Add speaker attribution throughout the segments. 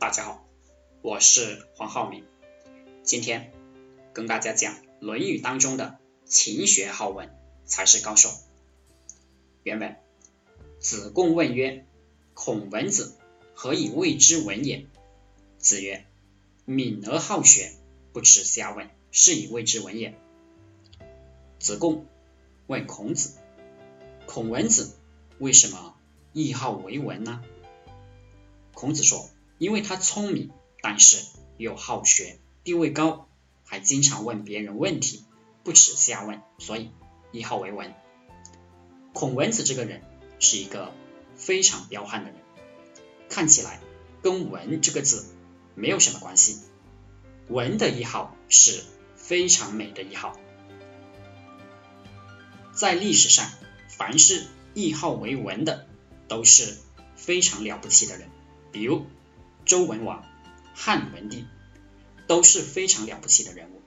Speaker 1: 大家好，我是黄浩明，今天跟大家讲《论语》当中的勤学好文才是高手。原文：子贡问曰：“孔文子何以谓之文也？”子曰：“敏而好学，不耻下问，是以谓之文也。”子贡问孔子：“孔文子为什么易好为文呢？”孔子说。因为他聪明，但是又好学，地位高，还经常问别人问题，不耻下问，所以一号为文。孔文子这个人是一个非常彪悍的人，看起来跟文这个字没有什么关系。文的一号是非常美的一号，在历史上，凡是一号为文的都是非常了不起的人，比如。周文王、汉文帝都是非常了不起的人物。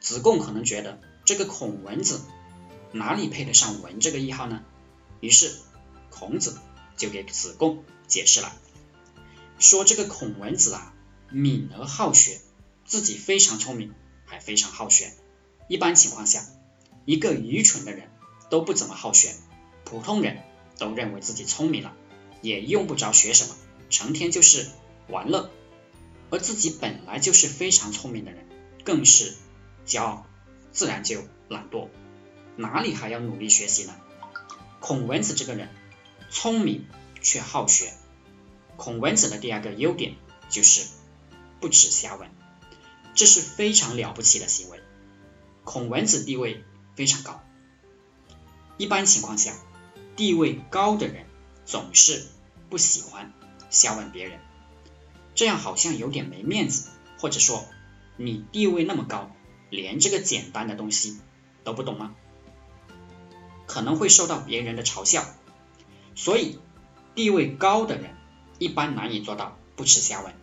Speaker 1: 子贡可能觉得这个孔文子哪里配得上文这个谥号呢？于是孔子就给子贡解释了，说这个孔文子啊，敏而好学，自己非常聪明，还非常好学。一般情况下，一个愚蠢的人都不怎么好学，普通人都认为自己聪明了，也用不着学什么，成天就是。玩乐，而自己本来就是非常聪明的人，更是骄傲，自然就懒惰，哪里还要努力学习呢？孔文子这个人聪明却好学，孔文子的第二个优点就是不耻下问，这是非常了不起的行为。孔文子地位非常高，一般情况下，地位高的人总是不喜欢下问别人。这样好像有点没面子，或者说你地位那么高，连这个简单的东西都不懂吗？可能会受到别人的嘲笑，所以地位高的人一般难以做到不耻下问。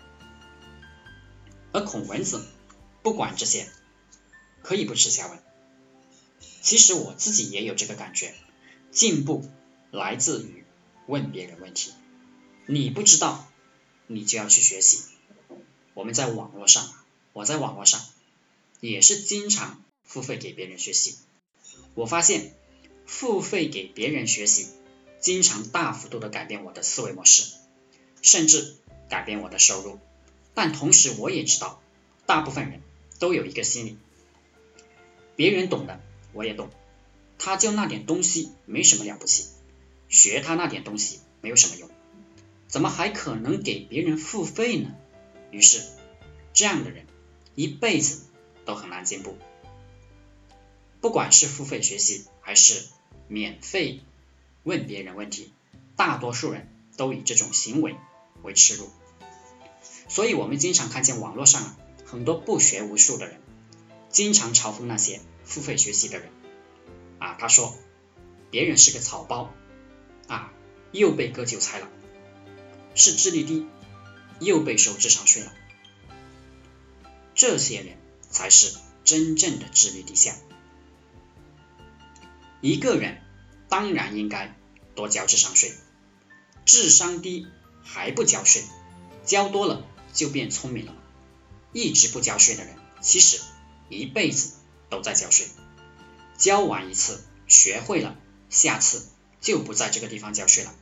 Speaker 1: 而孔文子不管这些，可以不耻下问。其实我自己也有这个感觉，进步来自于问别人问题，你不知道。你就要去学习。我们在网络上，我在网络上也是经常付费给别人学习。我发现付费给别人学习，经常大幅度的改变我的思维模式，甚至改变我的收入。但同时我也知道，大部分人都有一个心理：别人懂的我也懂，他就那点东西没什么了不起，学他那点东西没有什么用。怎么还可能给别人付费呢？于是，这样的人一辈子都很难进步。不管是付费学习还是免费问别人问题，大多数人都以这种行为为耻辱。所以，我们经常看见网络上啊，很多不学无术的人，经常嘲讽那些付费学习的人。啊，他说别人是个草包，啊，又被割韭菜了。是智力低，又被收智商税了。这些人才是真正的智力低下。一个人当然应该多交智商税，智商低还不交税，交多了就变聪明了？一直不交税的人，其实一辈子都在交税。交完一次，学会了，下次就不在这个地方交税了，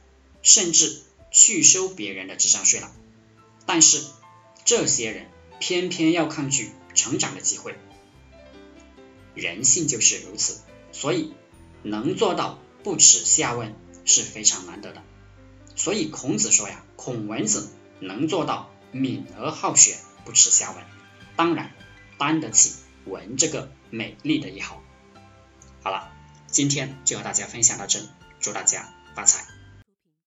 Speaker 1: 甚至。去收别人的智商税了，但是这些人偏偏要抗拒成长的机会，人性就是如此，所以能做到不耻下问是非常难得的。所以孔子说呀，孔文子能做到敏而好学，不耻下问，当然担得起文这个美丽的一号。好了，今天就和大家分享到这里，祝大家发财。